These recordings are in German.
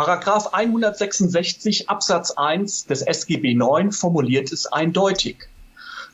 Paragraph 166 Absatz 1 des SGB IX formuliert es eindeutig.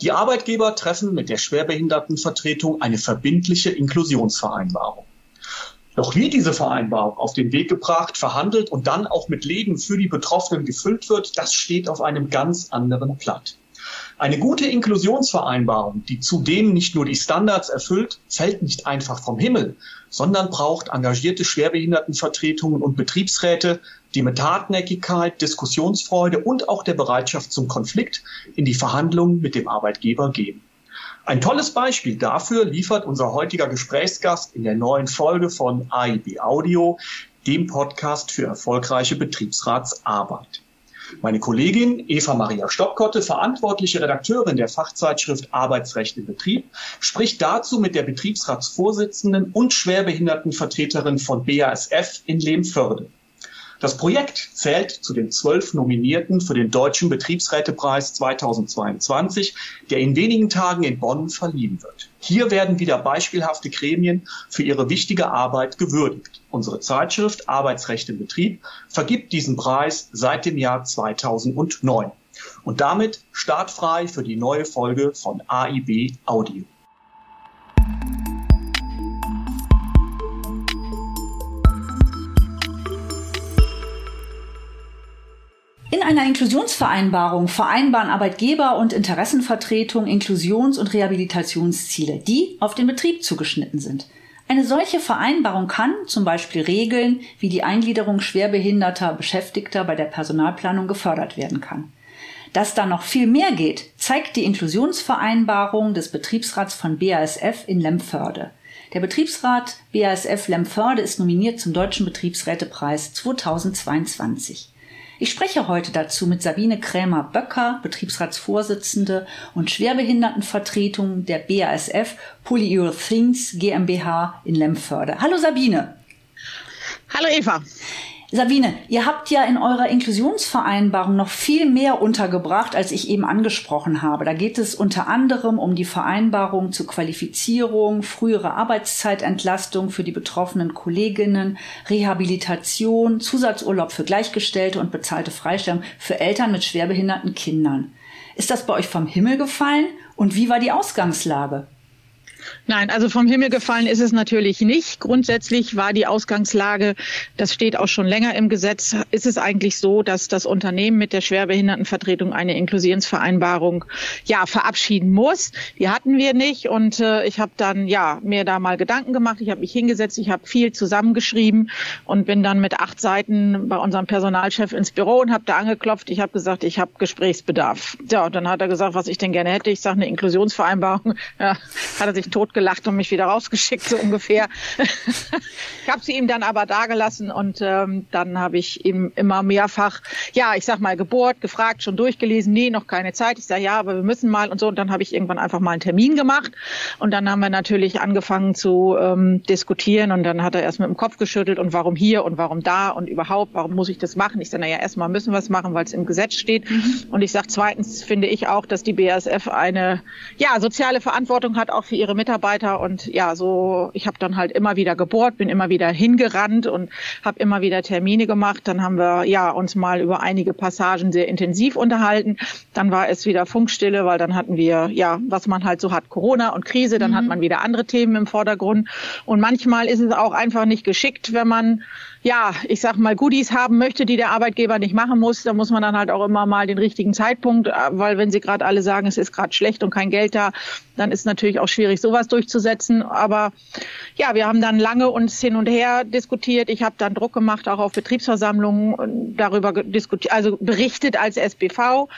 Die Arbeitgeber treffen mit der Schwerbehindertenvertretung eine verbindliche Inklusionsvereinbarung. Doch wie diese Vereinbarung auf den Weg gebracht, verhandelt und dann auch mit Leben für die Betroffenen gefüllt wird, das steht auf einem ganz anderen Blatt. Eine gute Inklusionsvereinbarung, die zudem nicht nur die Standards erfüllt, fällt nicht einfach vom Himmel, sondern braucht engagierte Schwerbehindertenvertretungen und Betriebsräte, die mit Hartnäckigkeit, Diskussionsfreude und auch der Bereitschaft zum Konflikt in die Verhandlungen mit dem Arbeitgeber gehen. Ein tolles Beispiel dafür liefert unser heutiger Gesprächsgast in der neuen Folge von AIB Audio, dem Podcast für erfolgreiche Betriebsratsarbeit. Meine Kollegin Eva Maria Stockkotte, verantwortliche Redakteurin der Fachzeitschrift Arbeitsrecht im Betrieb, spricht dazu mit der Betriebsratsvorsitzenden und Schwerbehindertenvertreterin von BASF in Lehmförde. Das Projekt zählt zu den zwölf Nominierten für den Deutschen Betriebsrätepreis 2022, der in wenigen Tagen in Bonn verliehen wird. Hier werden wieder beispielhafte Gremien für ihre wichtige Arbeit gewürdigt. Unsere Zeitschrift Arbeitsrecht im Betrieb vergibt diesen Preis seit dem Jahr 2009 und damit startfrei für die neue Folge von AIB Audio. In einer Inklusionsvereinbarung vereinbaren Arbeitgeber und Interessenvertretung Inklusions- und Rehabilitationsziele, die auf den Betrieb zugeschnitten sind. Eine solche Vereinbarung kann zum Beispiel regeln, wie die Eingliederung schwerbehinderter Beschäftigter bei der Personalplanung gefördert werden kann. Dass da noch viel mehr geht, zeigt die Inklusionsvereinbarung des Betriebsrats von BASF in Lemförde. Der Betriebsrat BASF Lemförde ist nominiert zum Deutschen Betriebsrätepreis 2022. Ich spreche heute dazu mit Sabine Krämer-Böcker, Betriebsratsvorsitzende und Schwerbehindertenvertretung der BASF Polyurethanes GmbH in Lemförde. Hallo Sabine. Hallo Eva. Sabine, ihr habt ja in eurer Inklusionsvereinbarung noch viel mehr untergebracht, als ich eben angesprochen habe. Da geht es unter anderem um die Vereinbarung zur Qualifizierung, frühere Arbeitszeitentlastung für die betroffenen Kolleginnen, Rehabilitation, Zusatzurlaub für Gleichgestellte und bezahlte Freistellung für Eltern mit schwerbehinderten Kindern. Ist das bei euch vom Himmel gefallen und wie war die Ausgangslage? Nein, also vom Himmel gefallen ist es natürlich nicht. Grundsätzlich war die Ausgangslage, das steht auch schon länger im Gesetz, ist es eigentlich so, dass das Unternehmen mit der Schwerbehindertenvertretung eine Inklusionsvereinbarung ja verabschieden muss. Die hatten wir nicht und äh, ich habe dann ja mir da mal Gedanken gemacht. Ich habe mich hingesetzt, ich habe viel zusammengeschrieben und bin dann mit acht Seiten bei unserem Personalchef ins Büro und habe da angeklopft. Ich habe gesagt, ich habe Gesprächsbedarf. Ja, und dann hat er gesagt, was ich denn gerne hätte. Ich sage eine Inklusionsvereinbarung. Ja, hat er sich totgelacht und mich wieder rausgeschickt, so ungefähr. ich habe sie ihm dann aber dagelassen und ähm, dann habe ich ihm immer mehrfach, ja, ich sag mal, gebohrt, gefragt, schon durchgelesen, nee, noch keine Zeit. Ich sage, ja, aber wir müssen mal und so. Und dann habe ich irgendwann einfach mal einen Termin gemacht und dann haben wir natürlich angefangen zu ähm, diskutieren und dann hat er erst mit dem Kopf geschüttelt und warum hier und warum da und überhaupt, warum muss ich das machen? Ich sage, naja, erstmal müssen wir es machen, weil es im Gesetz steht. Mhm. Und ich sage, zweitens finde ich auch, dass die BASF eine ja, soziale Verantwortung hat, auch für ihre Mitarbeiter und ja, so ich habe dann halt immer wieder gebohrt, bin immer wieder hingerannt und habe immer wieder Termine gemacht. Dann haben wir ja uns mal über einige Passagen sehr intensiv unterhalten. Dann war es wieder Funkstille, weil dann hatten wir ja, was man halt so hat, Corona und Krise, dann mhm. hat man wieder andere Themen im Vordergrund und manchmal ist es auch einfach nicht geschickt, wenn man ja, ich sag mal, Goodies haben möchte, die der Arbeitgeber nicht machen muss, da muss man dann halt auch immer mal den richtigen Zeitpunkt, äh, weil wenn sie gerade alle sagen, es ist gerade schlecht und kein Geld da, dann ist natürlich auch schwierig, sowas durchzusetzen. Aber ja, wir haben dann lange uns hin und her diskutiert. Ich habe dann Druck gemacht, auch auf Betriebsversammlungen darüber diskutiert, also berichtet als SBV,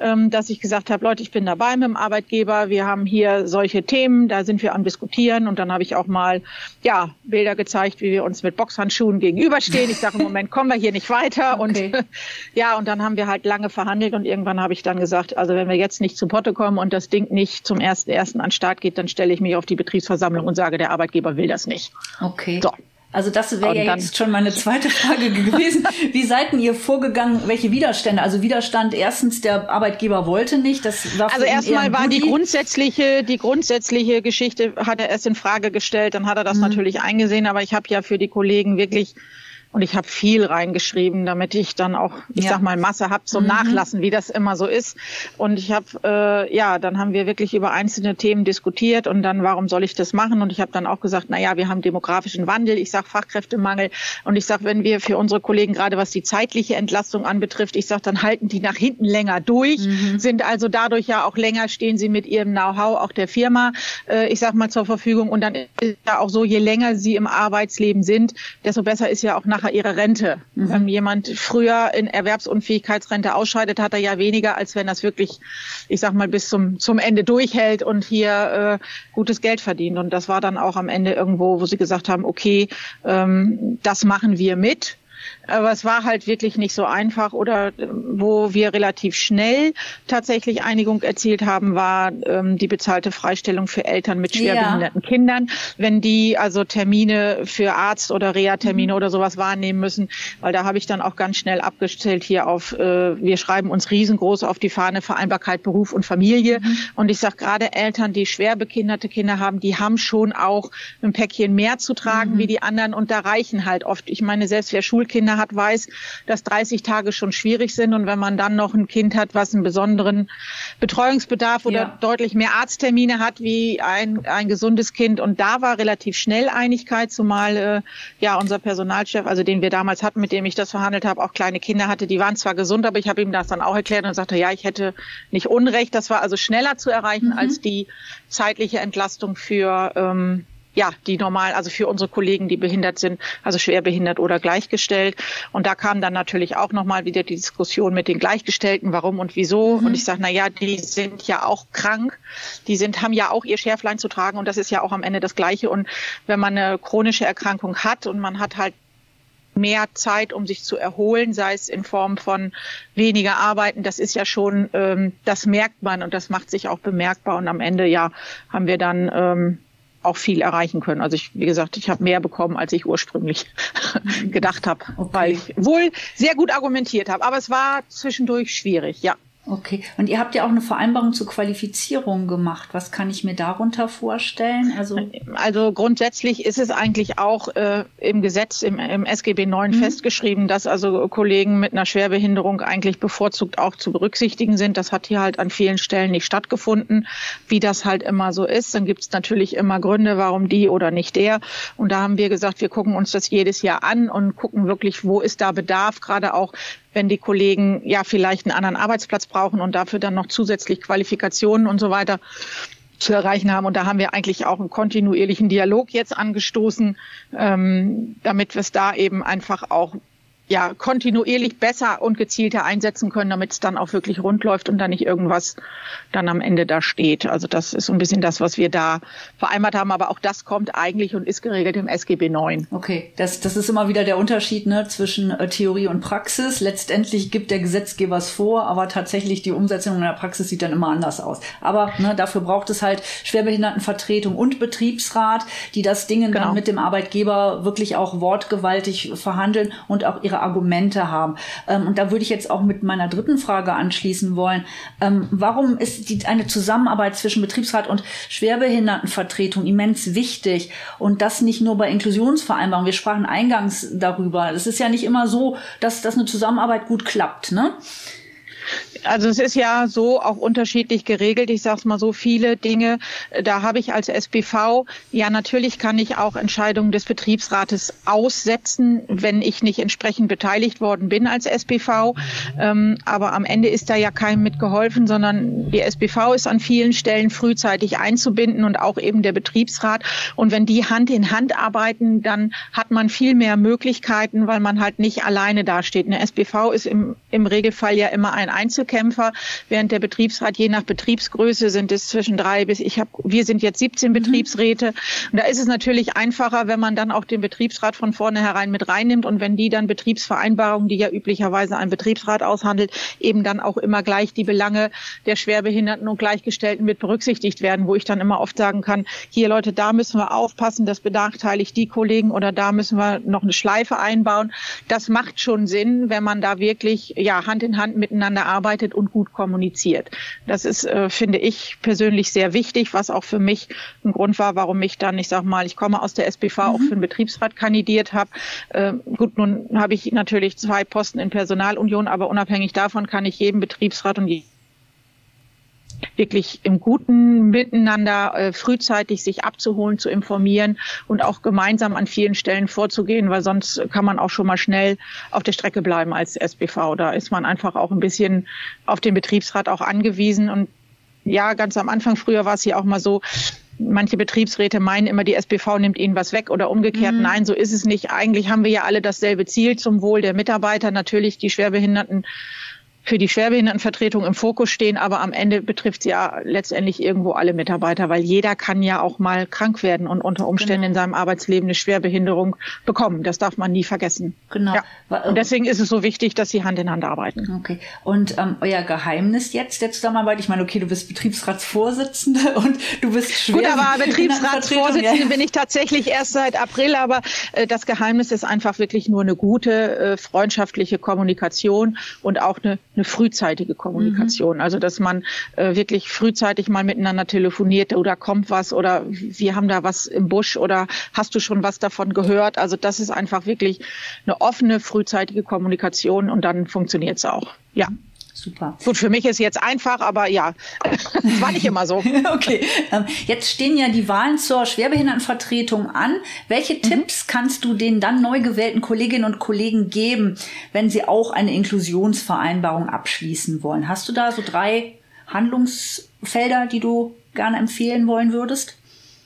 ähm, dass ich gesagt habe, Leute, ich bin dabei mit dem Arbeitgeber. Wir haben hier solche Themen, da sind wir am diskutieren. Und dann habe ich auch mal ja Bilder gezeigt, wie wir uns mit Boxhandschuhen gegenüber gegenüberstehen. Ich sage im Moment kommen wir hier nicht weiter. Okay. Und ja, und dann haben wir halt lange verhandelt und irgendwann habe ich dann gesagt, also wenn wir jetzt nicht zu Potte kommen und das Ding nicht zum ersten ersten an Start geht, dann stelle ich mich auf die Betriebsversammlung und sage, der Arbeitgeber will das nicht. Okay. So. Also das wäre ja jetzt schon meine zweite Frage gewesen. Wie seid ihr vorgegangen? Welche Widerstände? Also Widerstand erstens, der Arbeitgeber wollte nicht. Das war also erstmal war die grundsätzliche, die grundsätzliche Geschichte hat er erst in Frage gestellt. Dann hat er das mhm. natürlich eingesehen. Aber ich habe ja für die Kollegen wirklich Und ich habe viel reingeschrieben, damit ich dann auch, ich ja. sag mal, Masse hab zum mhm. Nachlassen, wie das immer so ist. Und ich habe, äh, ja, dann haben wir wirklich über einzelne Themen diskutiert und dann, warum soll ich das machen? Und ich habe dann auch gesagt, na ja, wir haben demografischen Wandel, ich sag Fachkräftemangel und ich sag, wenn wir für unsere Kollegen gerade was die zeitliche Entlastung anbetrifft, ich sag, dann halten die nach hinten länger durch, mhm. sind also dadurch ja auch länger, stehen sie mit ihrem Know-how auch der Firma, äh, ich sag mal, zur Verfügung. Und dann ist ja auch so, je länger sie im Arbeitsleben sind, desto besser ist ja auch nachher ihre Rente. Mhm. Wenn jemand früher in Erwerbsunfähigkeitsrente ausscheidet, hat er ja weniger, als wenn das wirklich, ich sag mal, bis zum, zum Ende durchhält und hier äh, gutes Geld verdient. Und das war dann auch am Ende irgendwo, wo sie gesagt haben, okay, ähm, das machen wir mit. Aber es war halt wirklich nicht so einfach oder äh, wo wir relativ schnell tatsächlich Einigung erzielt haben, war ähm, die bezahlte Freistellung für Eltern mit schwerbehinderten ja. Kindern, wenn die also Termine für Arzt oder Reha-Termine mhm. oder sowas wahrnehmen müssen, weil da habe ich dann auch ganz schnell abgestellt hier auf, äh, wir schreiben uns riesengroß auf die Fahne Vereinbarkeit Beruf und Familie mhm. und ich sage gerade Eltern, die schwerbehinderte Kinder haben, die haben schon auch ein Päckchen mehr zu tragen mhm. wie die anderen und da reichen halt oft, ich meine selbst wer Schulkinder Kinder hat, weiß, dass 30 Tage schon schwierig sind. Und wenn man dann noch ein Kind hat, was einen besonderen Betreuungsbedarf oder ja. deutlich mehr Arzttermine hat wie ein, ein gesundes Kind. Und da war relativ schnell Einigkeit, zumal äh, ja unser Personalchef, also den wir damals hatten, mit dem ich das verhandelt habe, auch kleine Kinder hatte. Die waren zwar gesund, aber ich habe ihm das dann auch erklärt und sagte, ja, ich hätte nicht Unrecht. Das war also schneller zu erreichen mhm. als die zeitliche Entlastung für ähm, ja, die normal, also für unsere Kollegen, die behindert sind, also schwerbehindert oder gleichgestellt. Und da kam dann natürlich auch nochmal wieder die Diskussion mit den Gleichgestellten, warum und wieso. Mhm. Und ich sage, na ja, die sind ja auch krank, die sind, haben ja auch ihr Schärflein zu tragen und das ist ja auch am Ende das Gleiche. Und wenn man eine chronische Erkrankung hat und man hat halt mehr Zeit, um sich zu erholen, sei es in Form von weniger Arbeiten. Das ist ja schon, ähm, das merkt man und das macht sich auch bemerkbar. Und am Ende ja haben wir dann ähm, auch viel erreichen können. Also ich, wie gesagt, ich habe mehr bekommen, als ich ursprünglich gedacht habe, okay. weil ich wohl sehr gut argumentiert habe. Aber es war zwischendurch schwierig, ja. Okay. Und ihr habt ja auch eine Vereinbarung zur Qualifizierung gemacht. Was kann ich mir darunter vorstellen? Also, also grundsätzlich ist es eigentlich auch äh, im Gesetz, im, im SGB 9 mhm. festgeschrieben, dass also Kollegen mit einer Schwerbehinderung eigentlich bevorzugt auch zu berücksichtigen sind. Das hat hier halt an vielen Stellen nicht stattgefunden, wie das halt immer so ist. Dann gibt es natürlich immer Gründe, warum die oder nicht der. Und da haben wir gesagt, wir gucken uns das jedes Jahr an und gucken wirklich, wo ist da Bedarf, gerade auch wenn die Kollegen ja vielleicht einen anderen Arbeitsplatz brauchen und dafür dann noch zusätzlich Qualifikationen und so weiter zu erreichen haben. Und da haben wir eigentlich auch einen kontinuierlichen Dialog jetzt angestoßen, ähm, damit wir es da eben einfach auch ja, kontinuierlich besser und gezielter einsetzen können, damit es dann auch wirklich rund läuft und da nicht irgendwas dann am Ende da steht. Also das ist so ein bisschen das, was wir da vereinbart haben. Aber auch das kommt eigentlich und ist geregelt im SGB 9. Okay, das, das ist immer wieder der Unterschied ne, zwischen äh, Theorie und Praxis. Letztendlich gibt der Gesetzgeber es vor, aber tatsächlich die Umsetzung in der Praxis sieht dann immer anders aus. Aber ne, dafür braucht es halt Schwerbehindertenvertretung und Betriebsrat, die das Ding genau. dann mit dem Arbeitgeber wirklich auch wortgewaltig verhandeln und auch ihre Argumente haben. Ähm, und da würde ich jetzt auch mit meiner dritten Frage anschließen wollen. Ähm, warum ist die, eine Zusammenarbeit zwischen Betriebsrat und Schwerbehindertenvertretung immens wichtig? Und das nicht nur bei Inklusionsvereinbarungen. Wir sprachen eingangs darüber. Es ist ja nicht immer so, dass, dass eine Zusammenarbeit gut klappt. Ne? Also es ist ja so auch unterschiedlich geregelt. Ich sage es mal so, viele Dinge, da habe ich als SBV, ja natürlich kann ich auch Entscheidungen des Betriebsrates aussetzen, wenn ich nicht entsprechend beteiligt worden bin als SBV. Ähm, aber am Ende ist da ja keinem mitgeholfen, sondern die SBV ist an vielen Stellen frühzeitig einzubinden und auch eben der Betriebsrat. Und wenn die Hand in Hand arbeiten, dann hat man viel mehr Möglichkeiten, weil man halt nicht alleine dasteht. Eine SBV ist im, im Regelfall ja immer ein Einzelkämpfer, während der Betriebsrat je nach Betriebsgröße sind es zwischen drei bis ich habe, wir sind jetzt 17 mhm. Betriebsräte. Und da ist es natürlich einfacher, wenn man dann auch den Betriebsrat von vornherein mit reinnimmt und wenn die dann Betriebsvereinbarungen, die ja üblicherweise ein Betriebsrat aushandelt, eben dann auch immer gleich die Belange der Schwerbehinderten und Gleichgestellten mit berücksichtigt werden, wo ich dann immer oft sagen kann, hier Leute, da müssen wir aufpassen, das benachteiligt die Kollegen oder da müssen wir noch eine Schleife einbauen. Das macht schon Sinn, wenn man da wirklich ja Hand in Hand miteinander arbeitet und gut kommuniziert. Das ist, äh, finde ich, persönlich sehr wichtig, was auch für mich ein Grund war, warum ich dann, ich sag mal, ich komme aus der SPV, mhm. auch für den Betriebsrat kandidiert habe. Äh, gut, nun habe ich natürlich zwei Posten in Personalunion, aber unabhängig davon kann ich jedem Betriebsrat und wirklich im guten Miteinander äh, frühzeitig sich abzuholen, zu informieren und auch gemeinsam an vielen Stellen vorzugehen, weil sonst kann man auch schon mal schnell auf der Strecke bleiben als SBV. Da ist man einfach auch ein bisschen auf den Betriebsrat auch angewiesen und ja, ganz am Anfang früher war es ja auch mal so, manche Betriebsräte meinen immer, die SBV nimmt ihnen was weg oder umgekehrt. Mhm. Nein, so ist es nicht. Eigentlich haben wir ja alle dasselbe Ziel zum Wohl der Mitarbeiter, natürlich die Schwerbehinderten für die Schwerbehindertenvertretung im Fokus stehen, aber am Ende betrifft es ja letztendlich irgendwo alle Mitarbeiter, weil jeder kann ja auch mal krank werden und unter Umständen genau. in seinem Arbeitsleben eine Schwerbehinderung bekommen. Das darf man nie vergessen. Genau. Ja. Und deswegen ist es so wichtig, dass sie Hand in Hand arbeiten. Okay. Und ähm, euer Geheimnis jetzt der Zusammenarbeit? Ich meine, okay, du bist Betriebsratsvorsitzende und du bist schwer. Gut, aber Betriebsratsvorsitzende ja. bin ich tatsächlich erst seit April, aber äh, das Geheimnis ist einfach wirklich nur eine gute, äh, freundschaftliche Kommunikation und auch eine eine frühzeitige Kommunikation. Mhm. Also dass man äh, wirklich frühzeitig mal miteinander telefoniert oder kommt was oder wir haben da was im Busch oder hast du schon was davon gehört? Also das ist einfach wirklich eine offene, frühzeitige Kommunikation und dann funktioniert es auch. Ja. Super. Gut, für mich ist jetzt einfach, aber ja, das war nicht immer so. okay. Ähm, jetzt stehen ja die Wahlen zur Schwerbehindertenvertretung an. Welche mhm. Tipps kannst du den dann neu gewählten Kolleginnen und Kollegen geben, wenn sie auch eine Inklusionsvereinbarung abschließen wollen? Hast du da so drei Handlungsfelder, die du gerne empfehlen wollen würdest?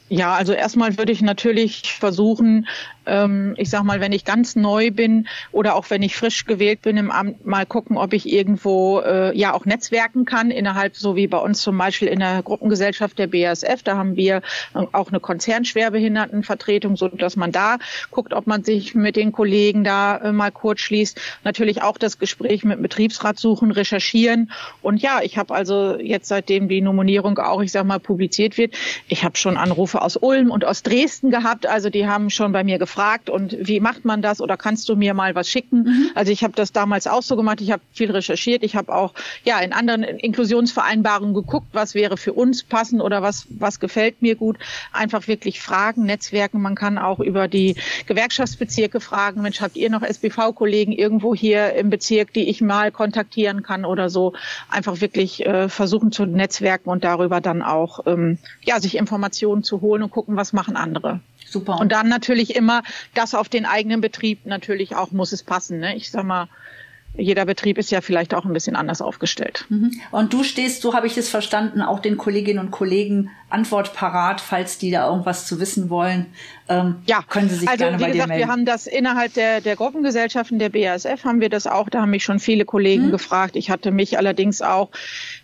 Ja, also erstmal würde ich natürlich versuchen, ähm, ich sag mal, wenn ich ganz neu bin oder auch wenn ich frisch gewählt bin im Amt, mal gucken, ob ich irgendwo äh, ja auch netzwerken kann innerhalb, so wie bei uns zum Beispiel in der Gruppengesellschaft der BASF. Da haben wir äh, auch eine Konzernschwerbehindertenvertretung, so dass man da guckt, ob man sich mit den Kollegen da äh, mal kurz schließt. Natürlich auch das Gespräch mit Betriebsrat suchen, recherchieren. Und ja, ich habe also jetzt seitdem die Nominierung auch, ich sag mal, publiziert wird, ich habe schon Anrufe aus Ulm und aus Dresden gehabt. Also die haben schon bei mir gefragt, gefragt und wie macht man das oder kannst du mir mal was schicken? Mhm. Also ich habe das damals auch so gemacht. Ich habe viel recherchiert. Ich habe auch ja in anderen Inklusionsvereinbarungen geguckt, was wäre für uns passend oder was was gefällt mir gut. Einfach wirklich fragen, Netzwerken. Man kann auch über die Gewerkschaftsbezirke fragen. Mensch, habt ihr noch SBV-Kollegen irgendwo hier im Bezirk, die ich mal kontaktieren kann oder so? Einfach wirklich äh, versuchen zu netzwerken und darüber dann auch ähm, ja sich Informationen zu holen und gucken, was machen andere. Super. Und dann natürlich immer das auf den eigenen Betrieb natürlich auch muss es passen. Ne? Ich sag mal, jeder Betrieb ist ja vielleicht auch ein bisschen anders aufgestellt. Mhm. Und du stehst, so habe ich es verstanden, auch den Kolleginnen und Kollegen Antwort parat, falls die da irgendwas zu wissen wollen. Ähm, ja, können Sie sich also, gerne bei gesagt, dir melden. Wir haben das innerhalb der, der Gruppengesellschaften der BASF haben wir das auch. Da haben mich schon viele Kollegen mhm. gefragt. Ich hatte mich allerdings auch.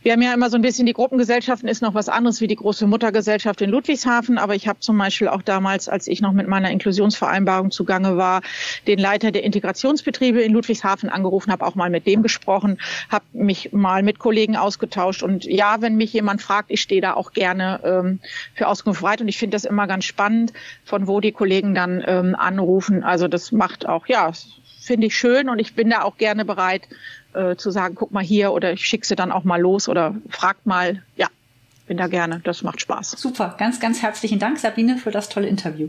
Wir haben ja immer so ein bisschen die Gruppengesellschaften ist noch was anderes wie die große Muttergesellschaft in Ludwigshafen. Aber ich habe zum Beispiel auch damals, als ich noch mit meiner Inklusionsvereinbarung zugange war, den Leiter der Integrationsbetriebe in Ludwigshafen angerufen, habe auch mal mit dem gesprochen, habe mich mal mit Kollegen ausgetauscht. Und ja, wenn mich jemand fragt, ich stehe da auch gerne ähm, für Auskunft bereit. Und ich finde das immer ganz spannend, von wo wo die Kollegen dann ähm, anrufen. Also das macht auch, ja, finde ich schön und ich bin da auch gerne bereit äh, zu sagen, guck mal hier oder ich schicke sie dann auch mal los oder fragt mal. Ja, bin da gerne. Das macht Spaß. Super, ganz, ganz herzlichen Dank, Sabine, für das tolle Interview.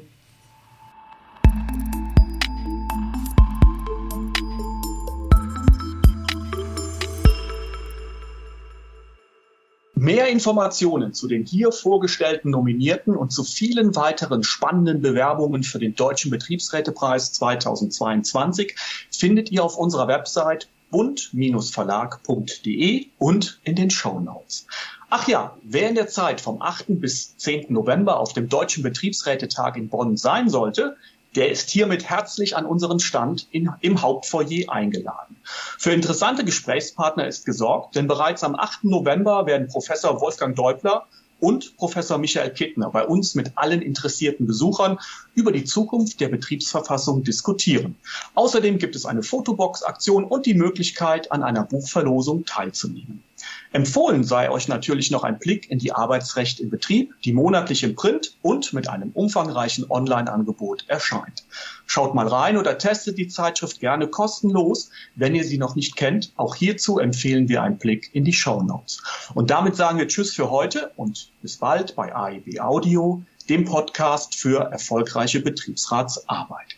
Informationen zu den hier vorgestellten Nominierten und zu vielen weiteren spannenden Bewerbungen für den Deutschen Betriebsrätepreis 2022 findet ihr auf unserer Website bund-verlag.de und in den Show Notes. Ach ja, wer in der Zeit vom 8. bis 10. November auf dem Deutschen Betriebsrätetag in Bonn sein sollte, der ist hiermit herzlich an unseren Stand in, im Hauptfoyer eingeladen. Für interessante Gesprächspartner ist gesorgt, denn bereits am 8. November werden Professor Wolfgang Deubler und Professor Michael Kittner bei uns mit allen interessierten Besuchern über die Zukunft der Betriebsverfassung diskutieren. Außerdem gibt es eine Fotobox-Aktion und die Möglichkeit, an einer Buchverlosung teilzunehmen. Empfohlen sei euch natürlich noch ein Blick in die Arbeitsrecht im Betrieb, die monatlich im Print und mit einem umfangreichen Online-Angebot erscheint. Schaut mal rein oder testet die Zeitschrift gerne kostenlos, wenn ihr sie noch nicht kennt. Auch hierzu empfehlen wir einen Blick in die Show Notes. Und damit sagen wir Tschüss für heute und bis bald bei AEB Audio, dem Podcast für erfolgreiche Betriebsratsarbeit.